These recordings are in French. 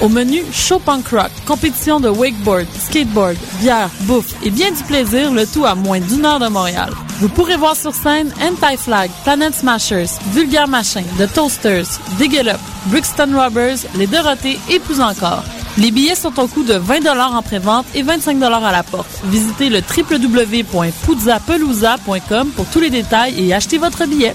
Au menu, show punk rock, compétition de wakeboard, skateboard, bière, bouffe et bien du plaisir, le tout à moins d'une heure de Montréal. Vous pourrez voir sur scène Anti-Flag, Planet Smashers, Vulgar Machin, The Toasters, Dig It Up, Brixton Robbers, Les Dorothées et plus encore. Les billets sont au coût de 20 en pré-vente et 25 à la porte. Visitez le pour tous les détails et achetez votre billet.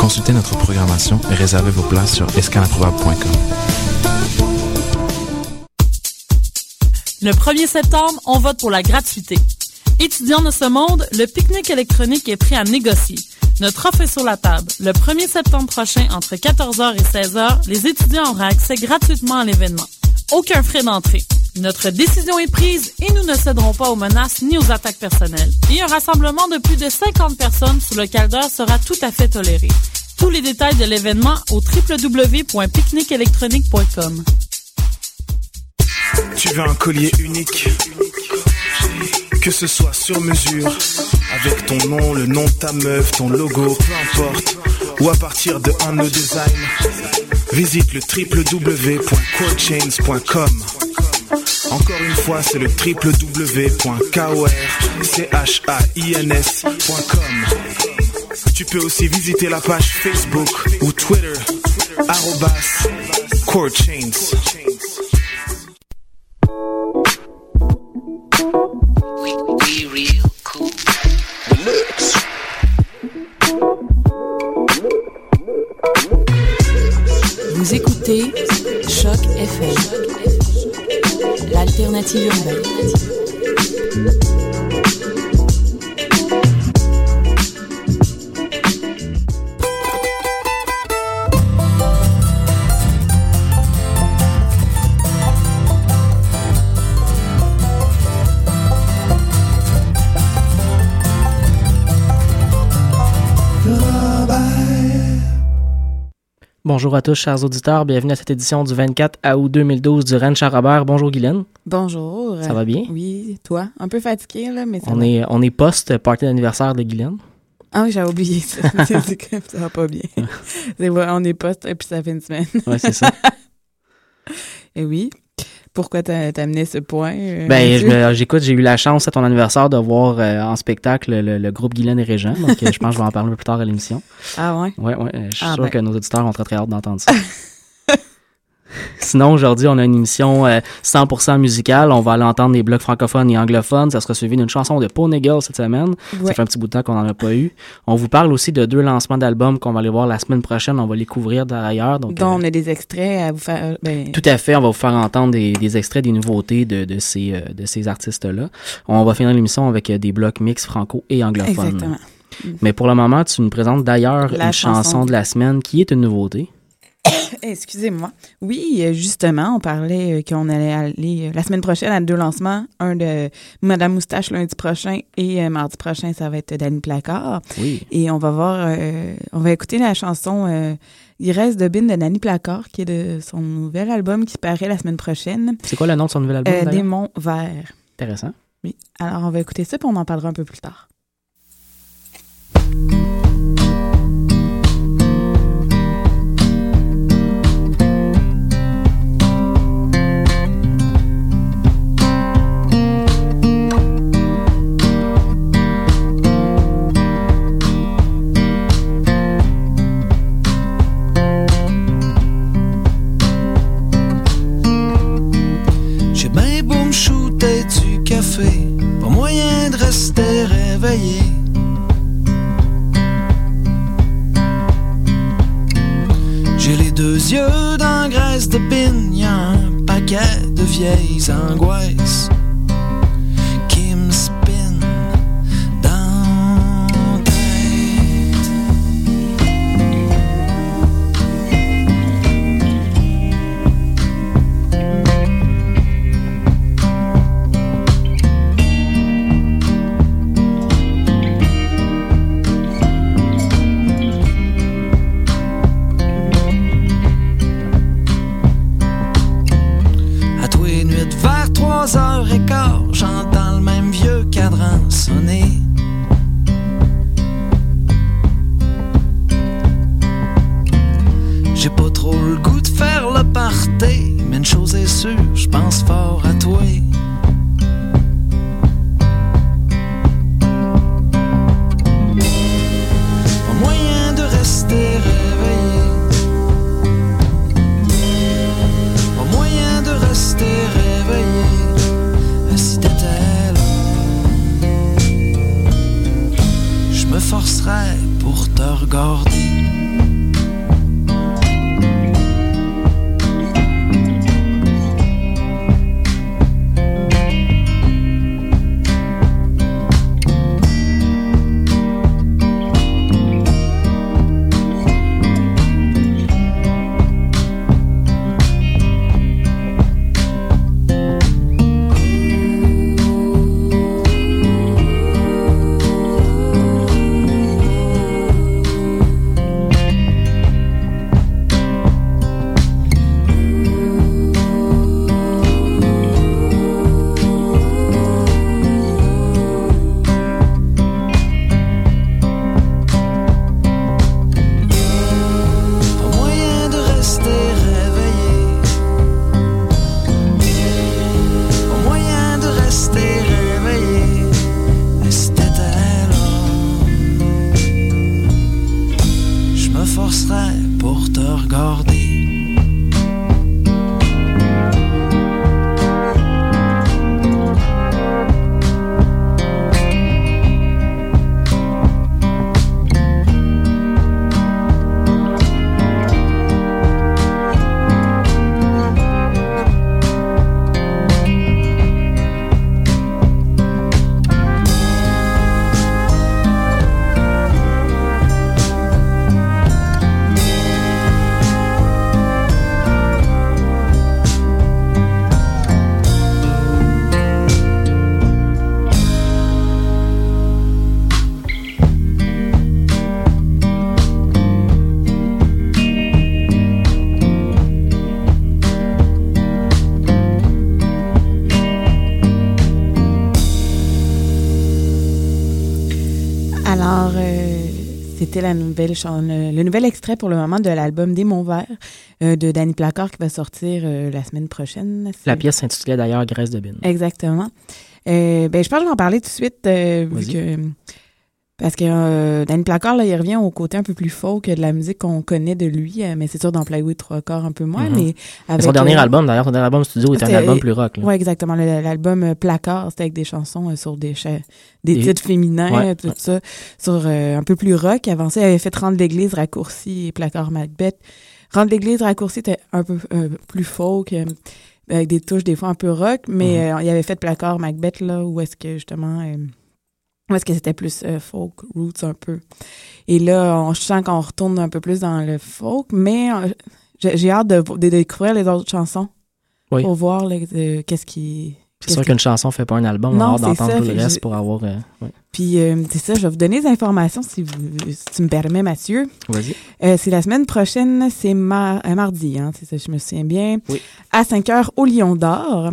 Consultez notre programmation et réservez vos places sur escalimprobable.com. Le 1er septembre, on vote pour la gratuité. Étudiants de ce monde, le pique-nique électronique est prêt à négocier. Notre offre est sur la table. Le 1er septembre prochain, entre 14h et 16h, les étudiants auront accès gratuitement à l'événement. Aucun frais d'entrée. Notre décision est prise et nous ne céderons pas aux menaces ni aux attaques personnelles. Et un rassemblement de plus de 50 personnes sous le caldeur sera tout à fait toléré. Tous les détails de l'événement au www.picnicelectronique.com. Tu veux un collier unique? Que ce soit sur mesure, avec ton nom, le nom de ta meuf, ton logo, peu importe, ou à partir de un de design, visite le www.corechains.com. Encore une fois, c'est le www.korchains.com. Tu peux aussi visiter la page Facebook ou Twitter, arrobas corechains. Vous l'alternative urbaine. Bonjour à tous, chers auditeurs. Bienvenue à cette édition du 24 août 2012 du Rennes Charrobert. Bonjour, Guylaine. Bonjour. Ça va bien? Oui, toi? Un peu fatigué, là, mais ça On va. est, on est post-party d'anniversaire de Guylaine. Ah oui, j'avais oublié ça. C'est comme ça va pas bien. C'est vrai, on est poste et puis ça fait une semaine. Ouais, c'est ça. Et oui. Pourquoi t'as amené ce point? euh, ben, me- j'écoute, j'ai eu la chance à ton anniversaire de voir euh, en spectacle le, le groupe Guylaine et Régent. Donc, euh, je pense que je vais en parler un peu plus tard à l'émission. Ah ouais? Ouais, ouais. euh, Je suis Ah, sûr ben. que nos auditeurs ont très, très hâte d'entendre ça. Sinon, aujourd'hui, on a une émission euh, 100% musicale. On va aller entendre des blocs francophones et anglophones. Ça sera suivi d'une chanson de Paul Nigel cette semaine. Ouais. Ça fait un petit bout de temps qu'on n'en a pas eu. On vous parle aussi de deux lancements d'albums qu'on va aller voir la semaine prochaine. On va les couvrir d'ailleurs. Donc, euh, on a des extraits à vous faire. Ben, tout à fait. On va vous faire entendre des, des extraits des nouveautés de, de ces, euh, de ces artistes-là. On va finir l'émission avec euh, des blocs mix franco et anglophones. exactement. Mais pour le moment, tu nous présentes d'ailleurs une chanson. chanson. de la semaine qui est une nouveauté. Excusez-moi. Oui, euh, justement, on parlait euh, qu'on allait aller euh, la semaine prochaine à deux lancements. Un de Madame Moustache lundi prochain et euh, mardi prochain, ça va être Danny Placard. Oui. Et on va voir, euh, on va écouter la chanson euh, Il reste de Bin de Nanny Placard, qui est de son nouvel album qui paraît la semaine prochaine. C'est quoi le nom de son nouvel album? Démon vert. Intéressant. Oui. Alors, on va écouter ça, puis on en parlera un peu plus tard. J'ai les deux yeux dans graisse de a un paquet de vieilles angoisses Trois heures et quart, j'entends le même vieux cadran sonner. J'ai pas trop le goût de faire le party, mais une chose est sûre, je pense fort à toi. C'était la nouvelle chan- le, nouvel extrait pour le moment de l'album Des Monts Verts euh, de Danny Placard qui va sortir euh, la semaine prochaine. La pièce s'intitulait d'ailleurs Graisse de Bine. Exactement. Euh, ben, je pense que je vais en parler tout de suite euh, vu que parce que euh, Danny Placard, là, il revient au côté un peu plus folk de la musique qu'on connaît de lui, euh, mais c'est sûr dans Plywood trois quarts un peu moins, Mhm. mais Mais avec son dernier euh, album, d'ailleurs, son dernier album studio est un album plus rock. là. Ouais, exactement. L'album euh, Placard, c'était avec des chansons euh, sur des, des Des- titres féminins, Ouais, tout ouais. ça, sur euh, un peu plus rock. Avant ça, il avait fait Rendre l'église raccourci et Placard Macbeth. Rendre l'église raccourci était un peu plus folk, euh, avec des touches des fois un peu rock, mais Mhm. euh, il avait fait Placard Macbeth, là, où est-ce que justement... euh, est-ce que c'était plus euh, folk, roots un peu? Et là, on, je sens qu'on retourne un peu plus dans le folk, mais euh, j'ai hâte de, de découvrir les autres chansons Oui. pour voir qu'est-ce qui... C'est sûr qu'une chanson fait pas un album, on Non, a hâte c'est d'entendre tout le reste pour avoir. euh, ouais. Puis, euh, c'est ça, je vais vous donner des informations si, vous, si tu me permets, Mathieu. Vas-y. Euh, c'est la semaine prochaine, c'est mar- euh, mardi, hein, c'est ça, je me souviens bien. Oui. À 5 heures au Lion d'Or.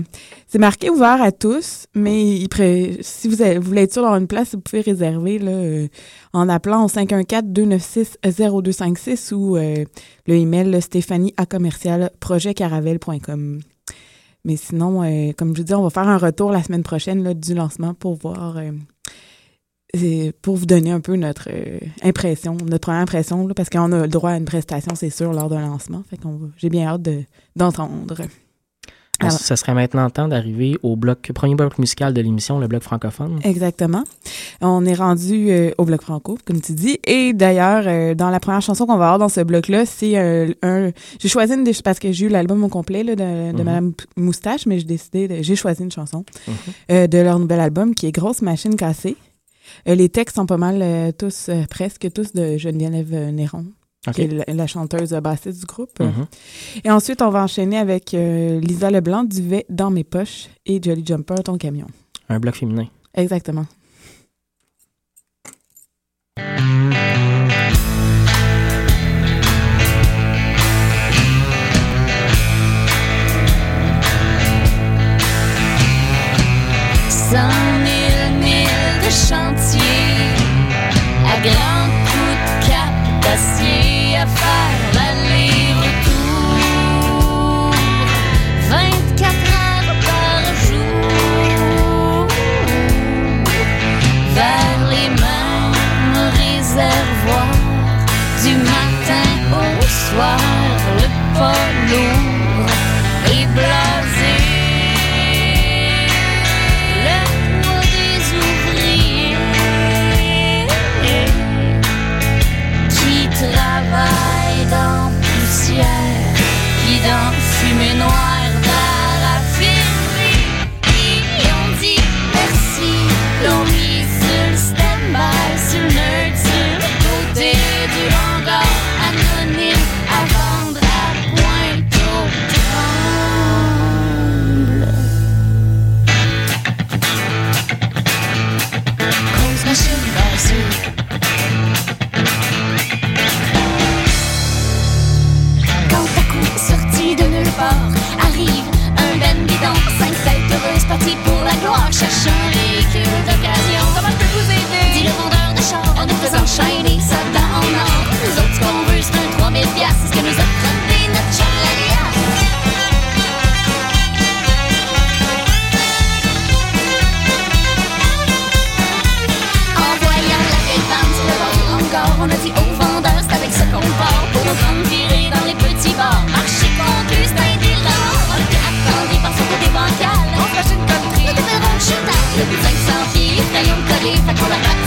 C'est marqué ouvert à tous, mais il pré- si vous, avez- vous voulez être sûr d'avoir une place, vous pouvez réserver là, euh, en appelant au 514-296-0256 ou euh, le email stéphanie à commercial projetcaravelle.com. Mais sinon, euh, comme je vous dis, on va faire un retour la semaine prochaine du lancement pour voir, euh, et pour vous donner un peu notre euh, impression, notre première impression, parce qu'on a le droit à une prestation, c'est sûr, lors d'un lancement. Fait qu'on j'ai bien hâte de- Alors- Ça serait maintenant temps d'arriver au bloc, premier bloc musical de l'émission, le bloc francophone. Exactement. On est rendu euh, au bloc franco, comme tu dis. Et d'ailleurs, euh, dans la première chanson qu'on va avoir dans ce bloc-là, c'est euh, un. J'ai choisi une des parce que j'ai eu l'album au complet là, de, de Mhm. Madame Moustache, mais j'ai décidé, j'ai choisi une chanson Mhm. de leur nouvel album qui est Grosse Machine Cassée. Les textes sont pas mal tous, presque tous de Geneviève Néron, OK. qui est la, chanteuse bassiste du groupe. Mhm. Et ensuite, on va enchaîner avec euh, Lisa Leblanc, Duvet dans mes poches et Jolly Jumper, ton camion. Un bloc féminin. Exactement. Le pas de arrive un ben bidon, cinq têtes heureuses parties pour la gloire, cherche un véhicule d'occasion. teeth, I call it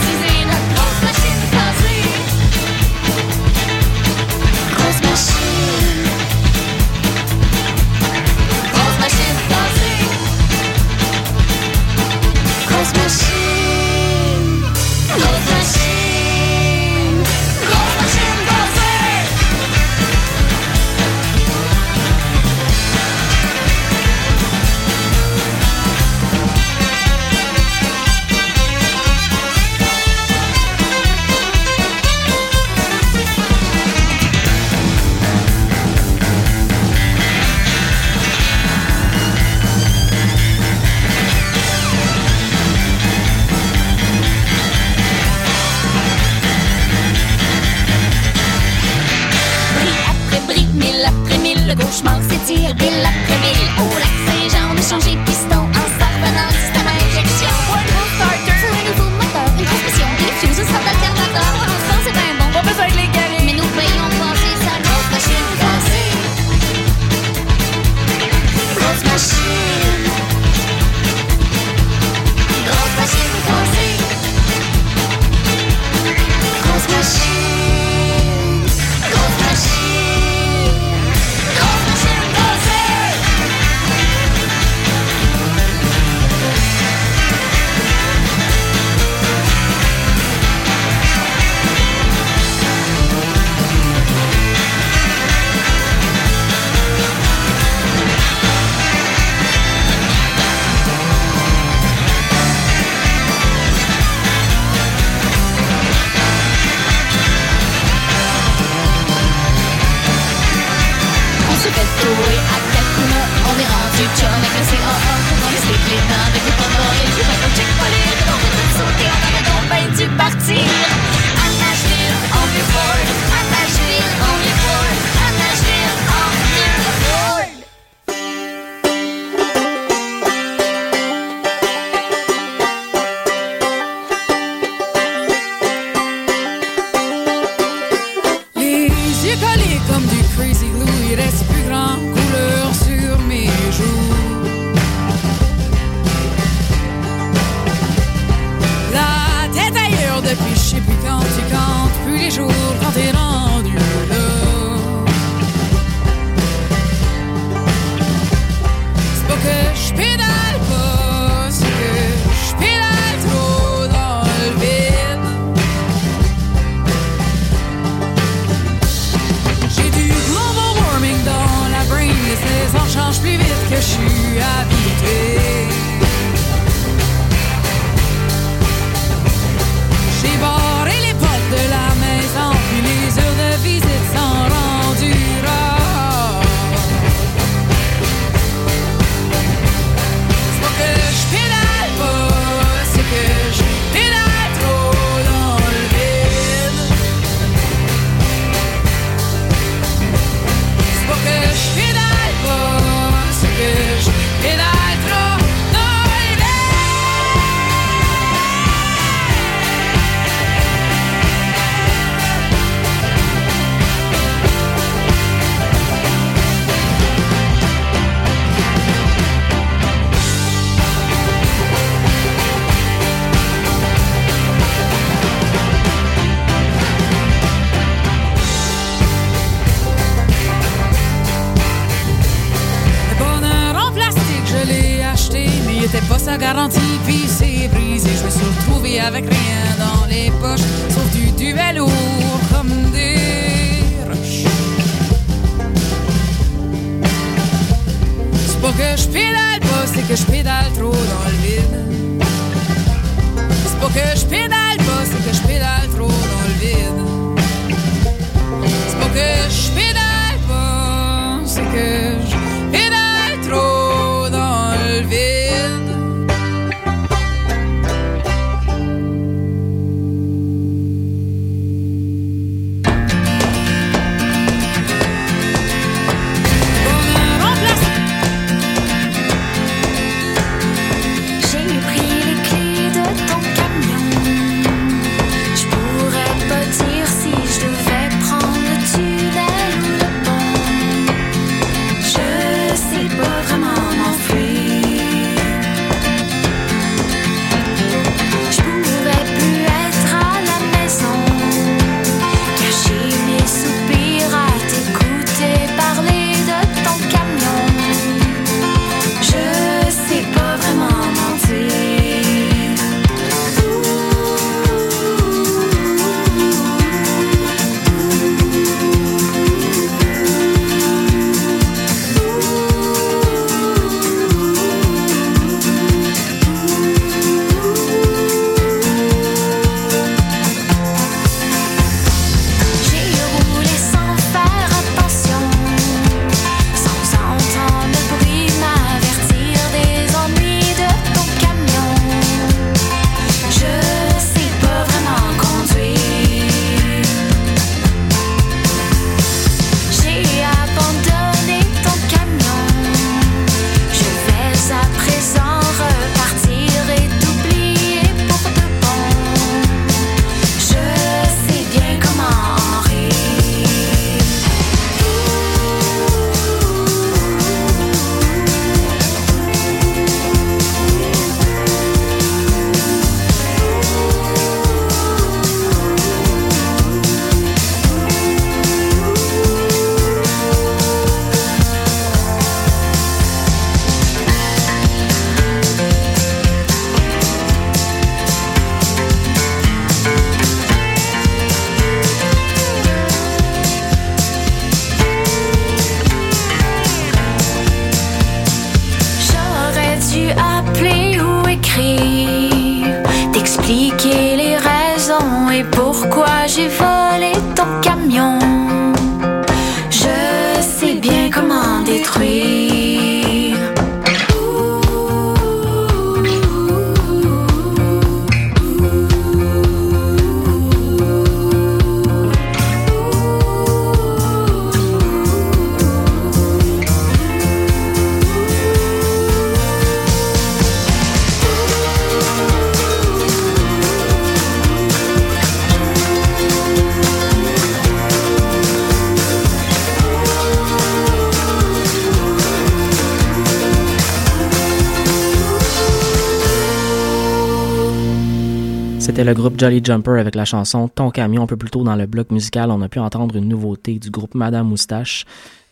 C'était le groupe Jolly Jumper avec la chanson Ton camion. Un peu plus tôt dans le bloc musical, on a pu entendre une nouveauté du groupe Madame Moustache.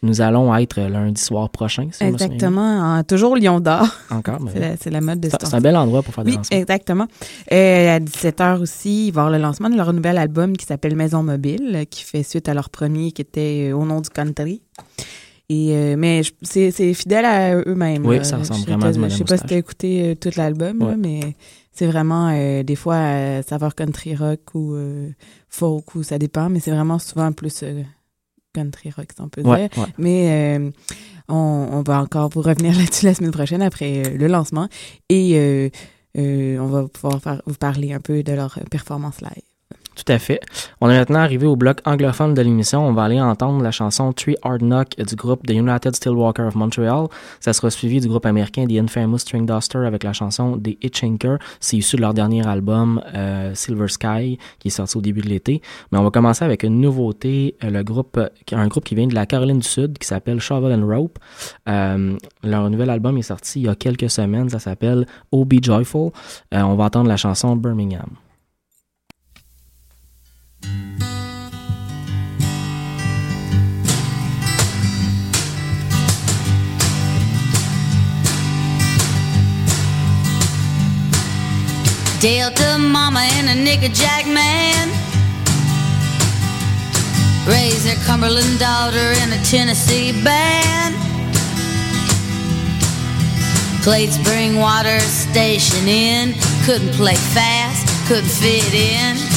Nous allons être lundi soir prochain, si. Exactement. en- toujours Lion d'Or. Encore, C'est la, c'est la mode de ce c'est c'est un bel endroit pour faire des Oui, lancements. exactement. Euh, à 17h aussi, il va y avoir le lancement de leur nouvel album qui s'appelle Maison Mobile, qui fait suite à leur premier qui était euh, Au nom du country. Et, euh, mais c'est fidèle à eux-mêmes. Oui, là. ça ressemble Je- vraiment à Je sais pas si tu as écouté tout l'album, Ouais. mais c'est vraiment euh, des fois euh, saveur country rock ou euh, folk, ou ça dépend, mais c'est vraiment souvent plus euh, country rock, si on peut Ouais, dire. ouais. Mais euh, on, on va encore vous revenir là-dessus la semaine prochaine après euh, le lancement. Et euh, euh, on va pouvoir faire- vous parler un peu de leur performance live. Tout à fait. On est maintenant arrivé au bloc anglophone de l'émission. On va aller entendre la chanson Three Hard Knock du groupe The United Steelwalker of Montreal. Ça sera suivi du groupe américain The Infamous String Duster avec la chanson The Hitchhiker. C'est issu de leur dernier album euh, Silver Sky qui est sorti au début de l'été. Mais on va commencer avec une nouveauté. Euh, Le groupe, euh, un groupe qui vient de la Caroline du Sud qui s'appelle Shovel and Rope. Leur nouvel album est sorti il y a quelques semaines. Ça s'appelle Oh Be Joyful. On va entendre la chanson Birmingham. Delta mama and a nigger jack man. Raised their Cumberland daughter in a Tennessee band. Played spring water station in. Couldn't play fast, couldn't fit in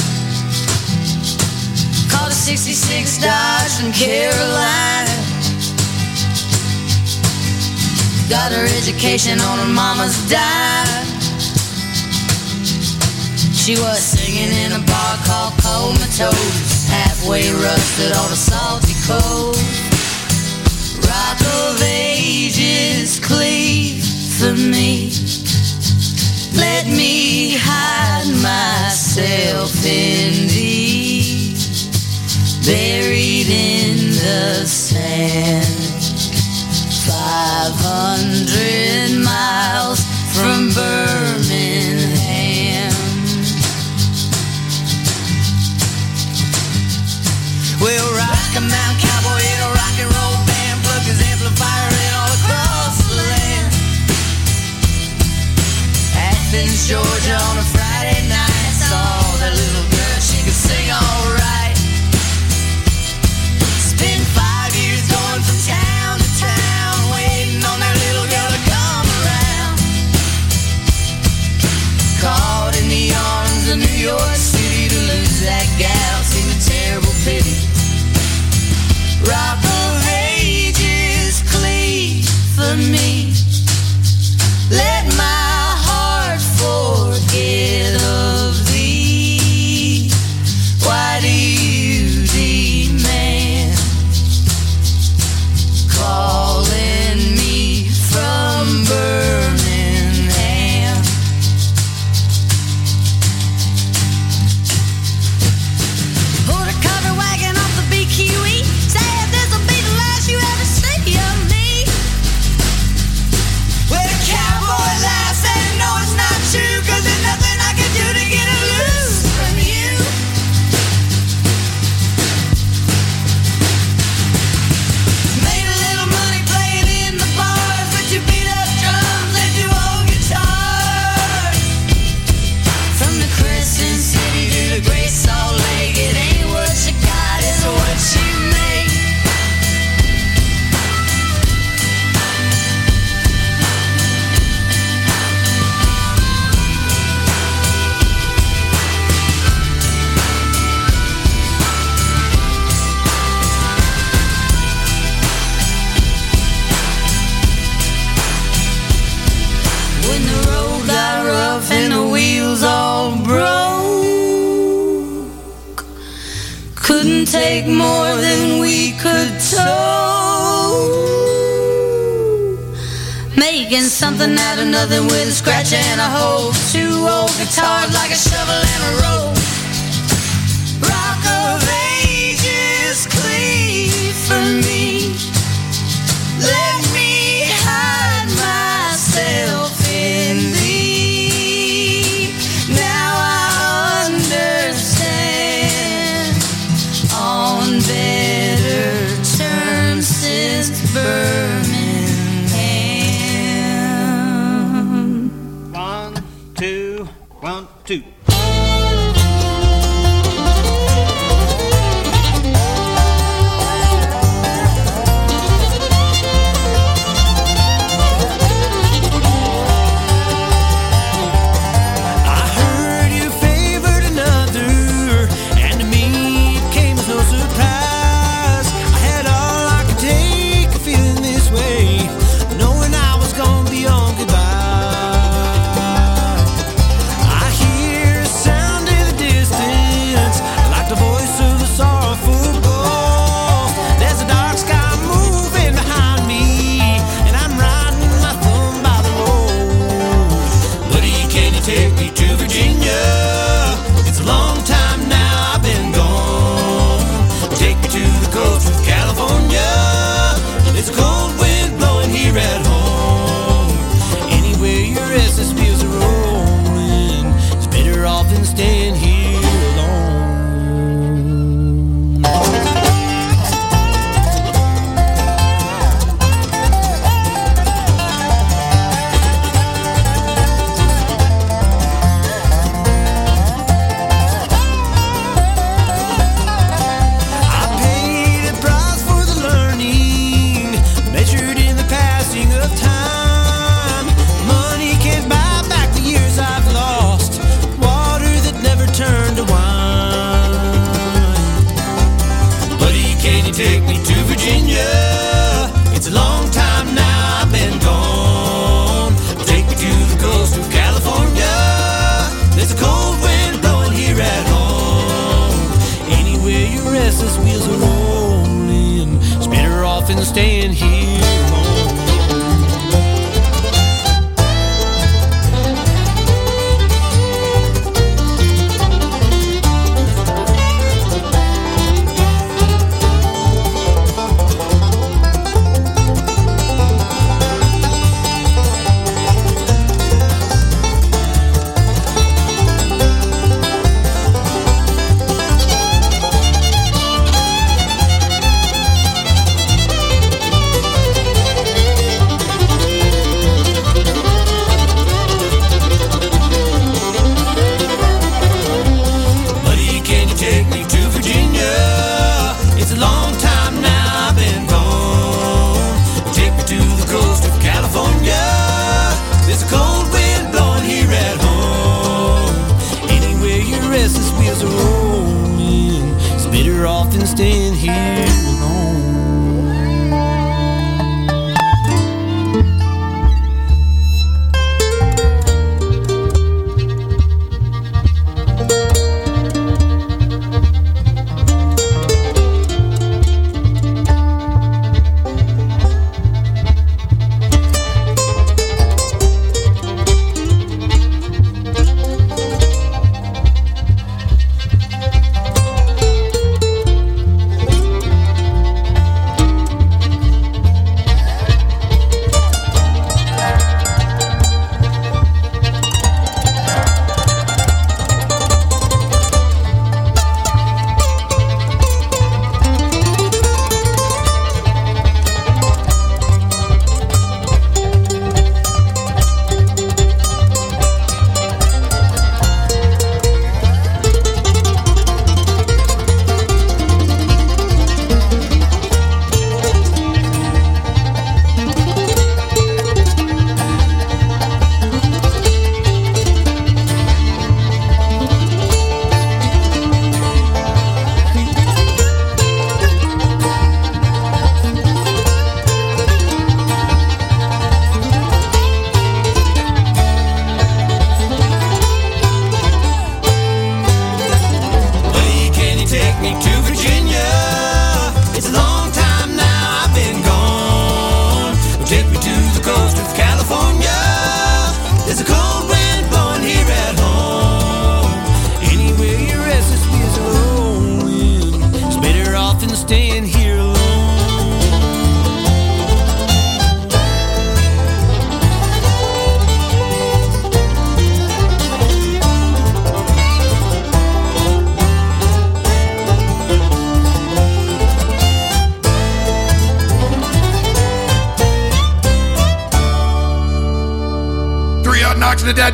a 66 Dodge from Carolina Got her education on her mama's dime she was singing in a bar called Comatose, halfway rusted on a salty coast. Rock of ages cleave for me. Let me hide myself in thee, buried in the sand. Five hundred miles from Birmingham. Well, rock a mountain cowboy in a rock and roll band, plug his amplifier in all across the land. Athens, Georgia on a yo guitars like a shovel and a rope. Rock of ages, cleave for me. Let me hide myself in thee. Now I understand on better terms since Birmingham. One two, one, two.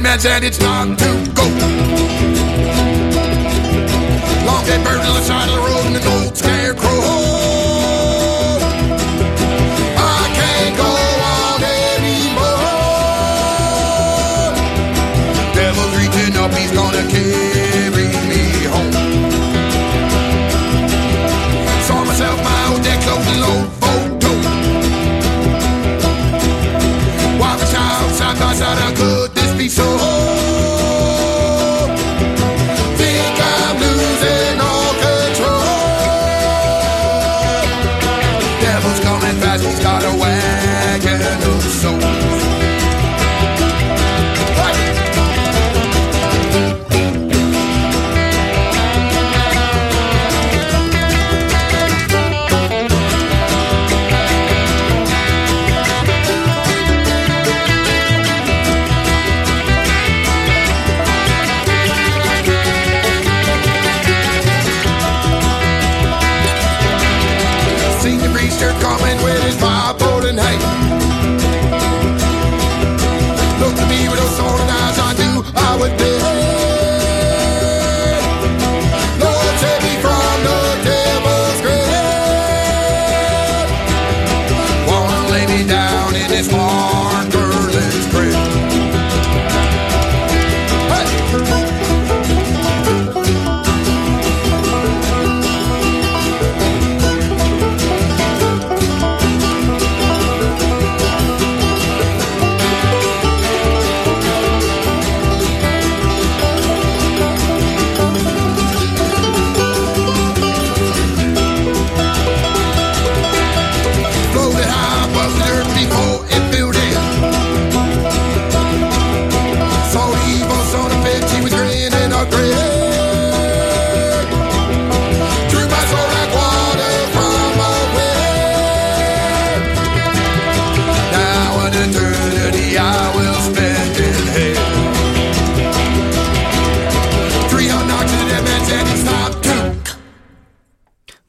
man said it's not too.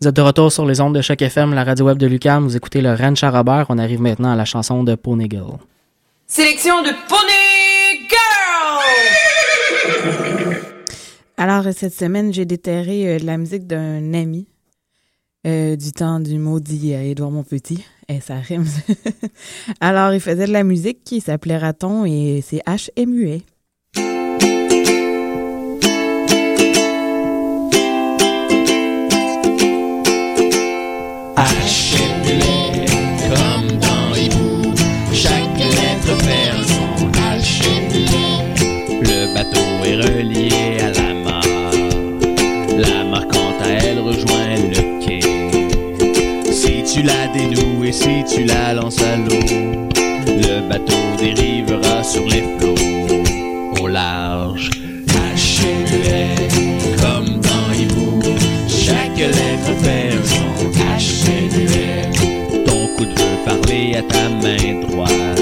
Êtes de retour sur les ondes de Choc FM, la radio web de Lucam. Vous écoutez le Ranch à Robert. On arrive maintenant à la chanson de Pony Girl. Sélection de Pony Girl! Alors, cette semaine, j'ai déterré euh, de la musique d'un ami euh, du temps du maudit euh, Édouard Monpetit. Et ça rime. Alors, il faisait de la musique qui s'appelait Raton et c'est. H.M.U.E. tu la dénoues et si tu la lances à l'eau, le bateau dérivera sur les flots au large. H.M.U.E. comme dans Hibou, chaque lettre fait un son H.M.U.E. Ton coup de feu parler à ta main droite.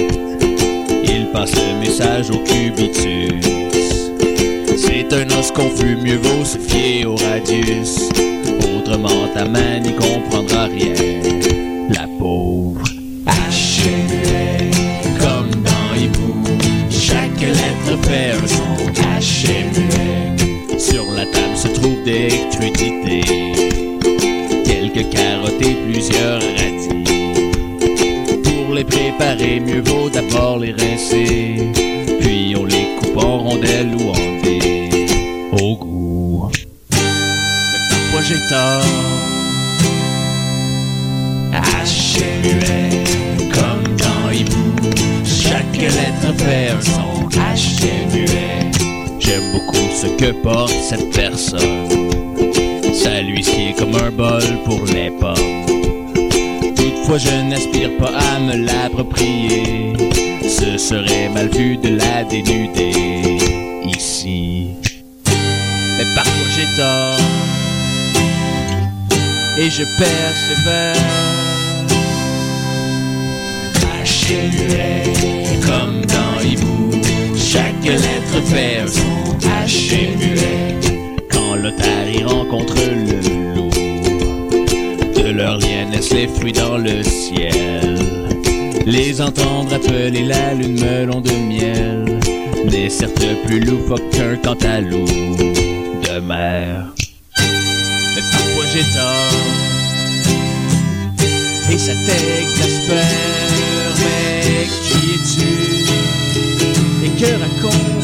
Il passe le message au cubitus. C'est un os confus, mieux vaut se fier au radius. Autrement, ta main n'y comprendra rien. Quelques carottes et plusieurs radis. Pour les préparer, mieux vaut d'abord les rincer, puis on les coupe en rondelles ou en dés, au goût. Parfois j'ai tort. H.M.U.E. comme dans Hibou, chaque lettre un son H.M.U.E. Ce que porte cette personne. Ça lui sied comme un bol pour les pommes. Toutefois, je n'aspire pas à me l'approprier. Ce serait mal vu de la dénuder ici. Mais parfois j'ai tort. Et je persévère. H.M.U.E. comme dans Hibou. Chaque lettre fait un son H.M.U.E. Quand l'otarie rencontre le loup, de leur lien naissent les fruits dans le ciel. Les entendre appeler la lune melon de miel n'est certes plus loufoque qu'un cantalou de mer. Mais parfois j'ai et ça t'exaspère. Mais qui es-tu? Et que racontes-tu?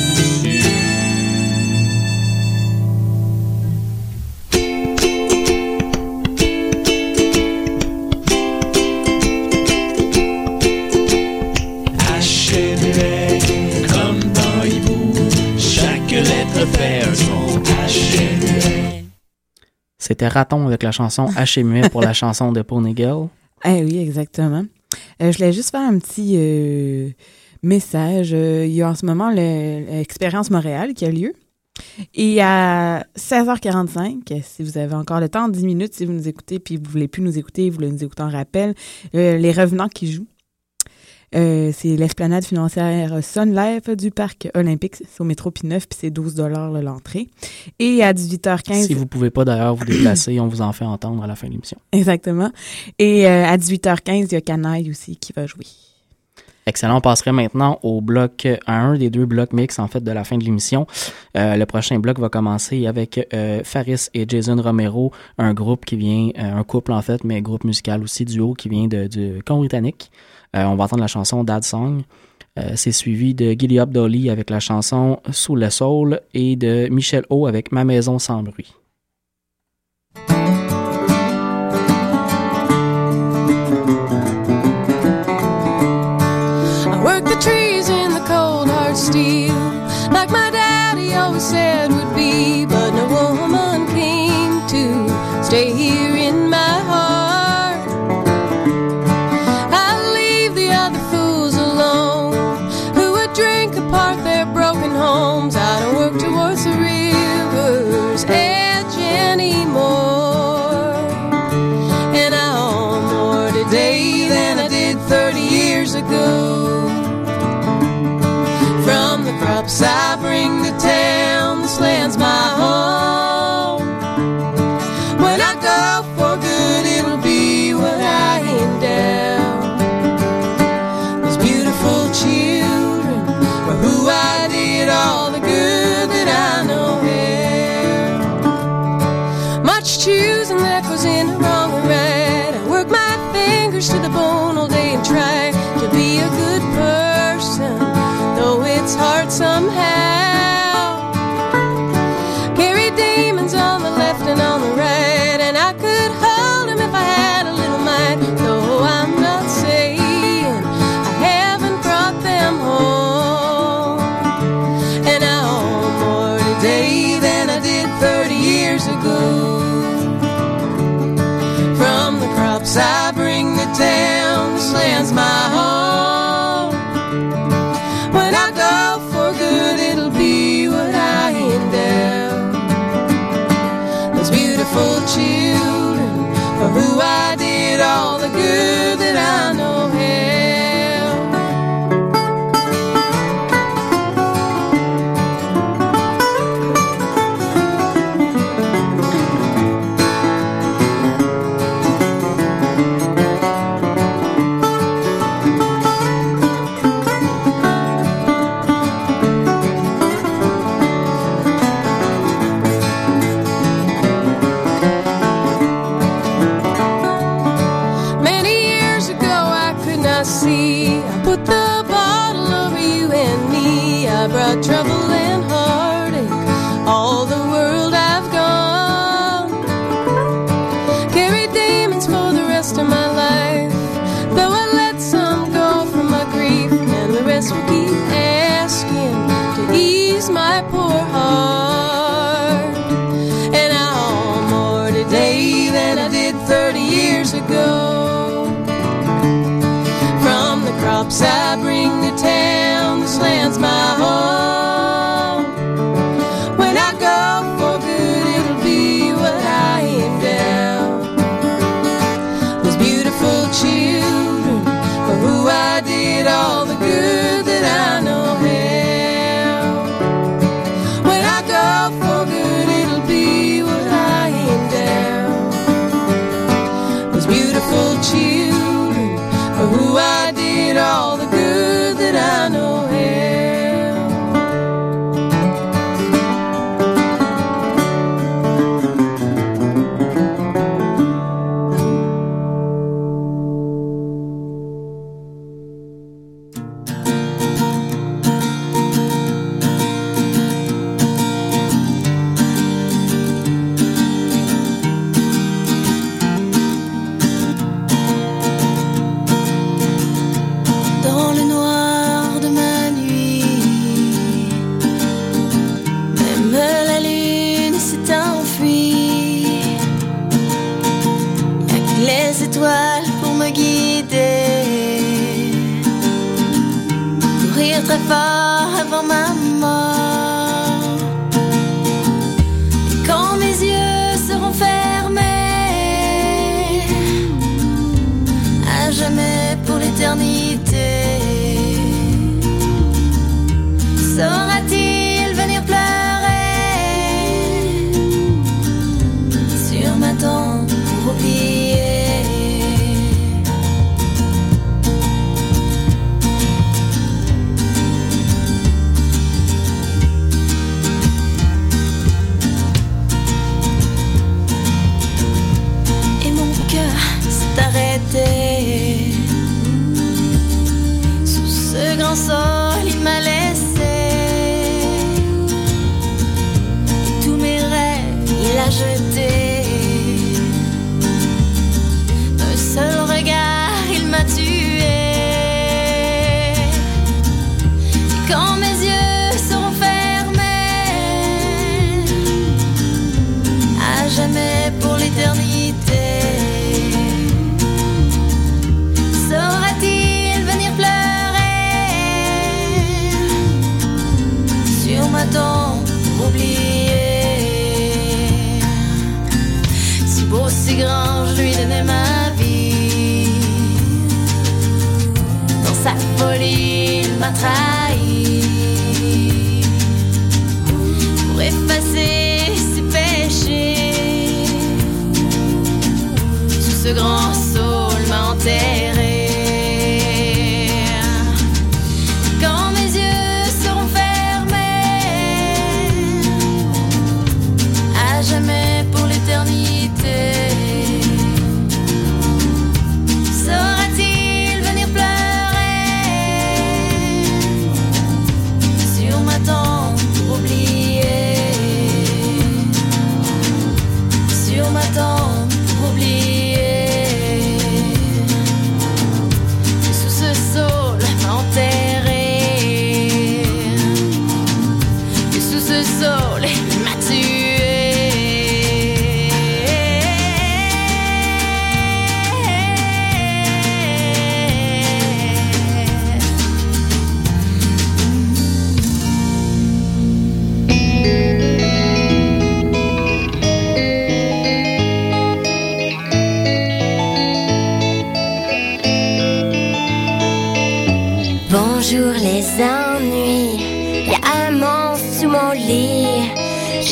C'était Raton avec la chanson H et muet pour la chanson de Pony Girl. Eh oui, exactement. Euh, je voulais juste faire un petit euh, message. Euh, il y a en ce moment le- l'expérience Montréal qui a lieu. Et à 16h45, si vous avez encore le temps, 10 minutes, si vous nous écoutez, puis vous voulez plus nous écouter, vous voulez nous écouter en rappel, euh, les revenants qui jouent. Euh, c'est l'esplanade financière Sun Life du parc olympique. C'est au métro P9, puis c'est 12 l'entrée. Et à 18h15... Si vous pouvez pas d'ailleurs vous déplacer, on vous en fait entendre à la fin de l'émission. Exactement. Et euh, à 18h15, il y a Canaille aussi qui va jouer. Excellent. On passerait maintenant au bloc, à un des deux blocs mix en fait de la fin de l'émission. Euh, le prochain bloc va commencer avec euh, Faris et Jason Romero, un groupe qui vient, euh, un couple en fait, mais groupe musical aussi, duo qui vient de, du camp britannique. Euh, on va entendre la chanson Dad Song. Euh, c'est suivi de Gilly Dolly avec la chanson Sous le Soul et de Michel O avec Ma maison sans bruit. m'a pour effacer ses péchés sous ce grand saut.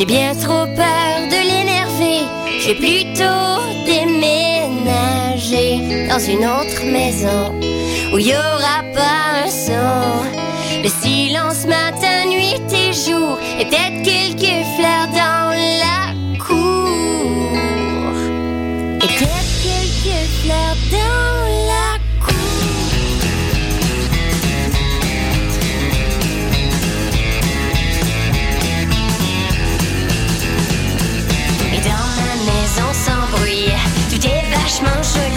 J'ai bien trop peur de l'énerver. J'ai plutôt déménagé dans une autre maison Masz mężczyzn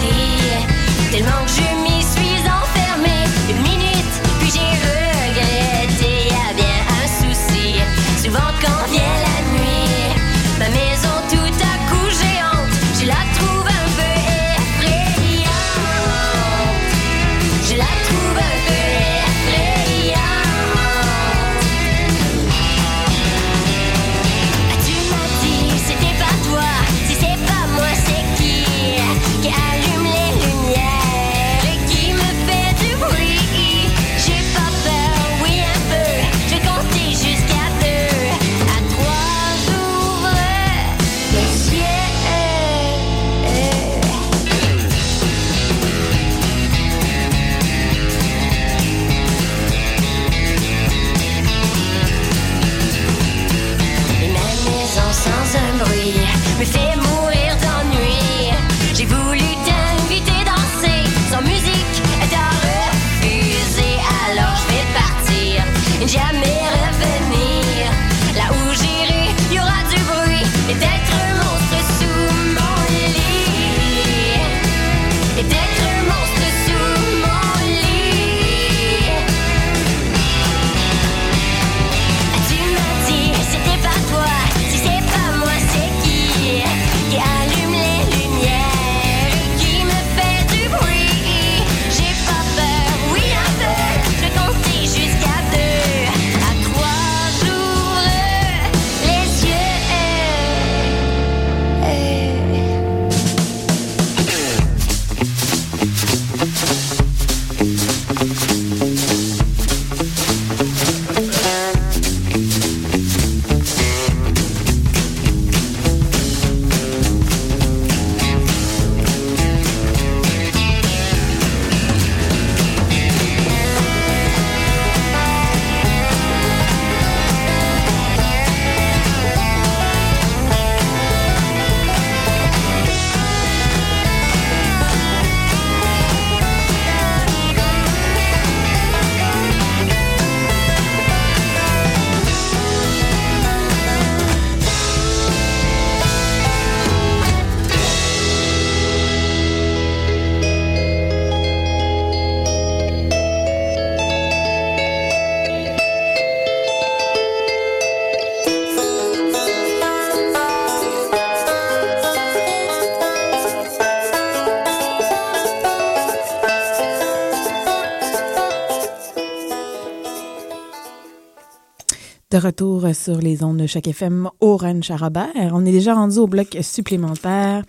retour sur les ondes de chaque FM Orange Charabert. On est déjà rendu au bloc supplémentaire.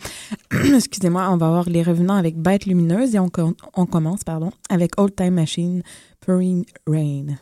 Excusez-moi, on va avoir les revenants avec Bête Lumineuse et on, commence pardon, avec Old Time Machine, Pouring Rain.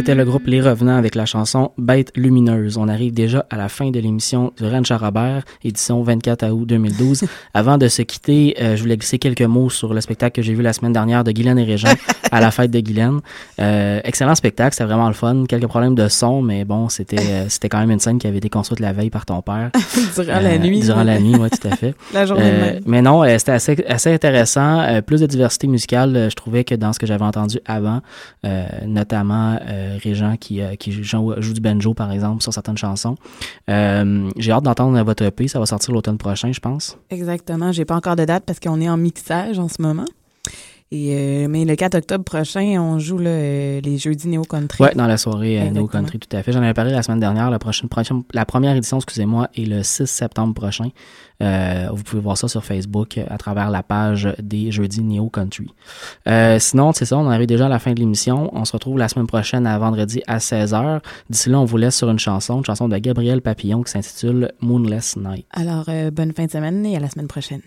C'était le groupe Les Revenants avec la chanson Bête lumineuse. On arrive déjà à la fin de l'émission du Ranch à Robert, édition 24 août 2012. Avant de se quitter, euh, je voulais glisser quelques mots sur le spectacle que j'ai vu la semaine dernière de Guylaine et Régent à la fête de Guylaine. Euh, excellent spectacle, c'était vraiment le fun. Quelques problèmes de son, mais bon, c'était euh, c'était quand même une scène qui avait été construite la veille par ton père. Durant la nuit. Durant la nuit, oui, tout à fait. La journée même. mais non, c'était assez, assez intéressant. Plus de diversité musicale, je trouvais que dans ce que j'avais entendu avant, notamment euh, Régent qui, euh, qui joue du banjo, par exemple, sur certaines chansons. Euh, J'ai hâte d'entendre votre EP. Ça va sortir l'automne prochain, je pense. Exactement. J'ai pas encore de date parce qu'on est en mixage en ce moment. Et, euh, mais le 4 octobre prochain, on joue là, euh, les jeudis Néo Country. Ouais, dans la soirée euh. Country, tout à fait. J'en avais parlé la semaine dernière. La, prochaine, la première édition, excusez-moi, est le 6 septembre prochain. Euh, vous pouvez voir ça sur Facebook à travers la page des Jeudis Neo Country. Sinon, c'est ça, on arrive déjà à la fin de l'émission. On se retrouve la semaine prochaine à vendredi à 16h. D'ici là, on vous laisse sur une chanson, une chanson de Gabriel Papillon qui s'intitule Moonless Night. Alors, bonne fin de semaine et à la semaine prochaine.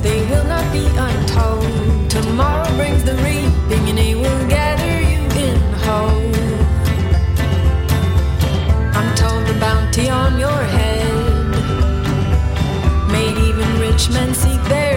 They will not be untold. Tomorrow brings the reaping, and he will gather you in whole. I'm told the bounty on your head made even rich men seek their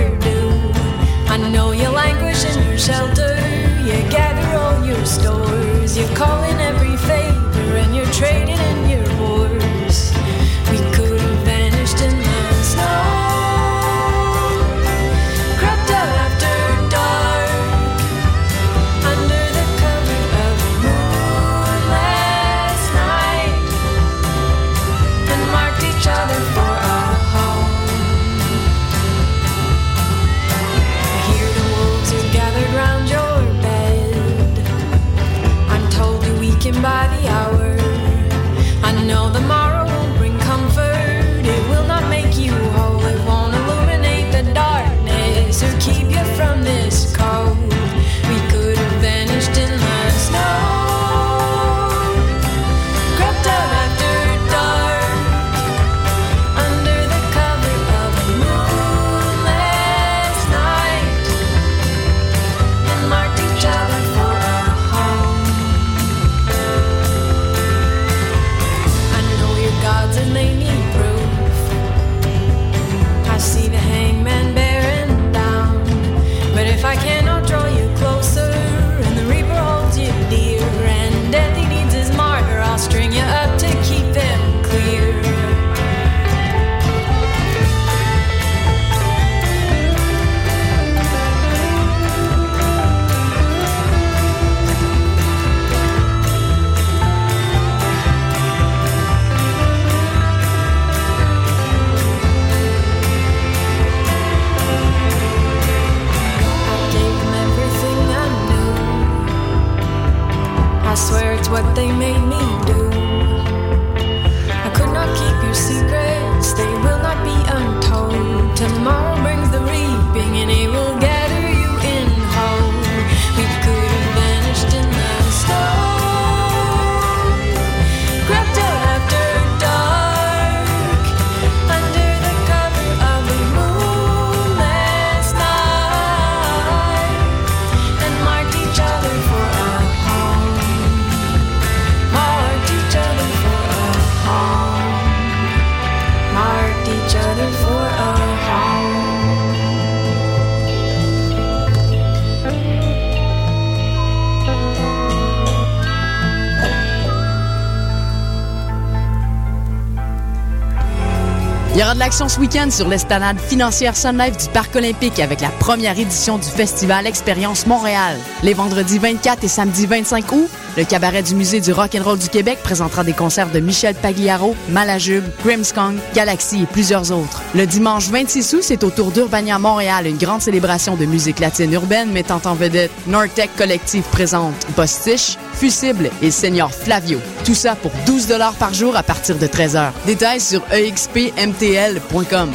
l'action ce week-end sur l'esplanade financière Sun Life du Parc olympique avec la première édition du festival Expérience Montréal. Les vendredis 24 et samedi 25 août, le cabaret du Musée du Rock'n'Roll du Québec présentera des concerts de Michel Pagliaro, Malajube, Grimmskong, Galaxy et plusieurs autres. Le dimanche 26 août, c'est au tour d'Urbania Montréal, une grande célébration de musique latine urbaine mettant en vedette Nortec Collective présente Postiche, Fusible et Senior Flavio. Tout ça pour 12 par jour à partir de 13h. Détails sur expmtl.com.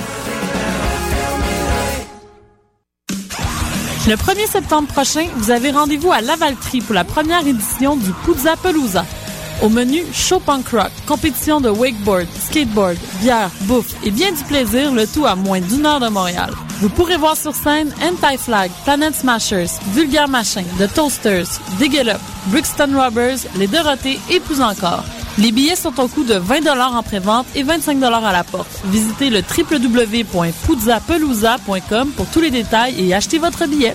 Le 1er septembre prochain, vous avez rendez-vous à Lavaltrie pour la première édition du Puzza Pelusa. Au menu, show punk rock, compétition de wakeboard, skateboard, bière, bouffe et bien du plaisir, le tout à moins d'une heure de Montréal. Vous pourrez voir sur scène Anti-Flag, Planet Smashers, Vulgaire Machin, The Toasters, Dig It Up, Brixton Robbers, Les Dorothées et plus encore. Les billets sont au coût de 20 en pré-vente et 25 à la porte. Visitez le pour tous les détails et achetez votre billet.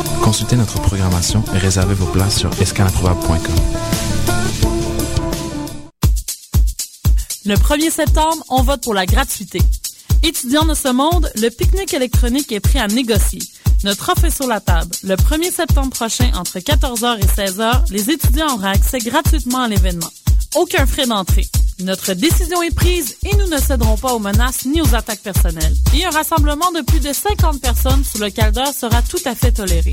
Consultez notre programmation et réservez vos places sur escalimprobable.com. Le 1er septembre, on vote pour la gratuité. Étudiants de ce monde, le pique-nique électronique est prêt à négocier. Notre offre est sur la table. Le 1er septembre prochain, entre 14h et 16h, les étudiants auront accès gratuitement à l'événement. Aucun frais d'entrée. Notre décision est prise et nous ne céderons pas aux menaces ni aux attaques personnelles. Et un rassemblement de plus de 50 personnes sous le caldeur sera tout à fait toléré.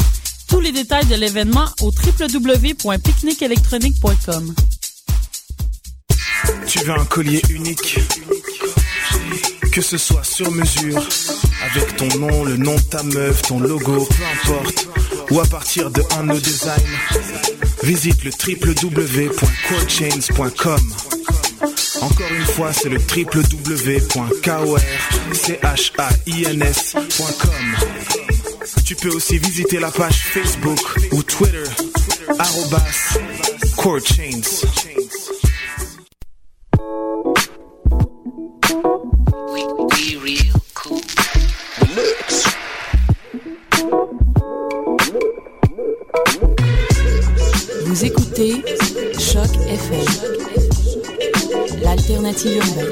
Tous les détails de l'événement au www.picnicelectronique.com. Tu veux un collier unique? Que ce soit sur mesure, avec ton nom, le nom de ta meuf, ton logo, peu importe, ou à partir de un de nos designs, visite le www.corechains.com. Encore une fois, c'est le www.korchains.com. Tu peux aussi visiter la page Facebook ou Twitter, arrobas corechains. Vous écoutez Choc FM, l'alternative urbaine.